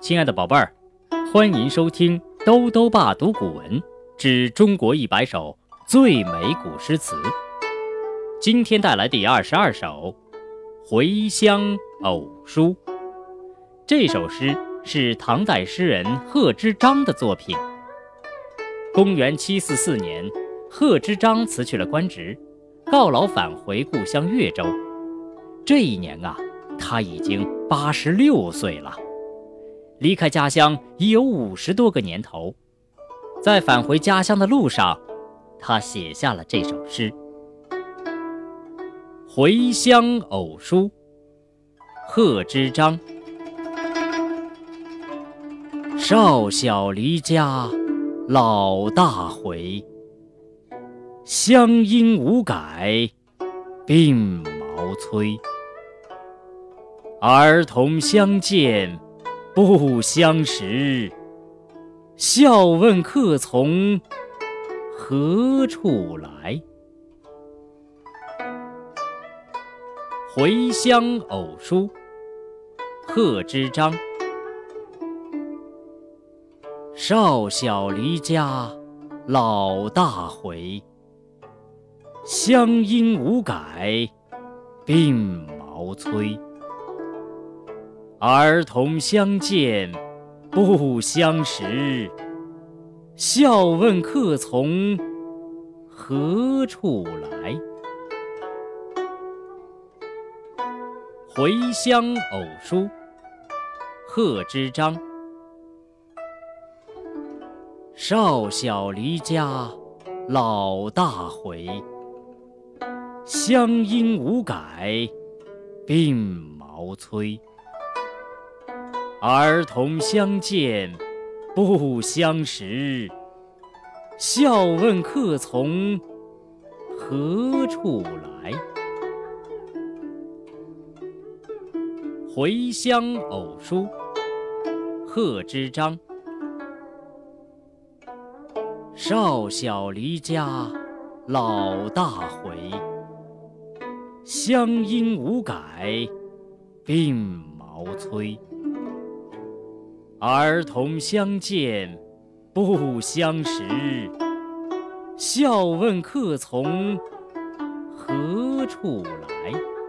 亲爱的宝贝儿，欢迎收听兜兜爸读古文之中国一百首最美古诗词。今天带来第二十二首《回乡偶书》。这首诗是唐代诗人贺知章的作品。公元七四四年，贺知章辞去了官职，告老返回故乡越州。这一年啊，他已经八十六岁了。离开家乡已有五十多个年头，在返回家乡的路上，他写下了这首诗《回乡偶书》。贺知章：少小离家老大回，乡音无改鬓毛衰。儿童相见。不相识，笑问客从何处来。《回乡偶书》贺知章。少小离家老大回，乡音无改鬓毛衰。儿童相见不相识，笑问客从何处来。《回乡偶书》贺知章。少小离家老大回，乡音无改鬓毛衰。儿童相见不相识，笑问客从何处来。《回乡偶书》贺知章。少小离家老大回，乡音无改鬓毛衰。儿童相见不相识，笑问客从何处来。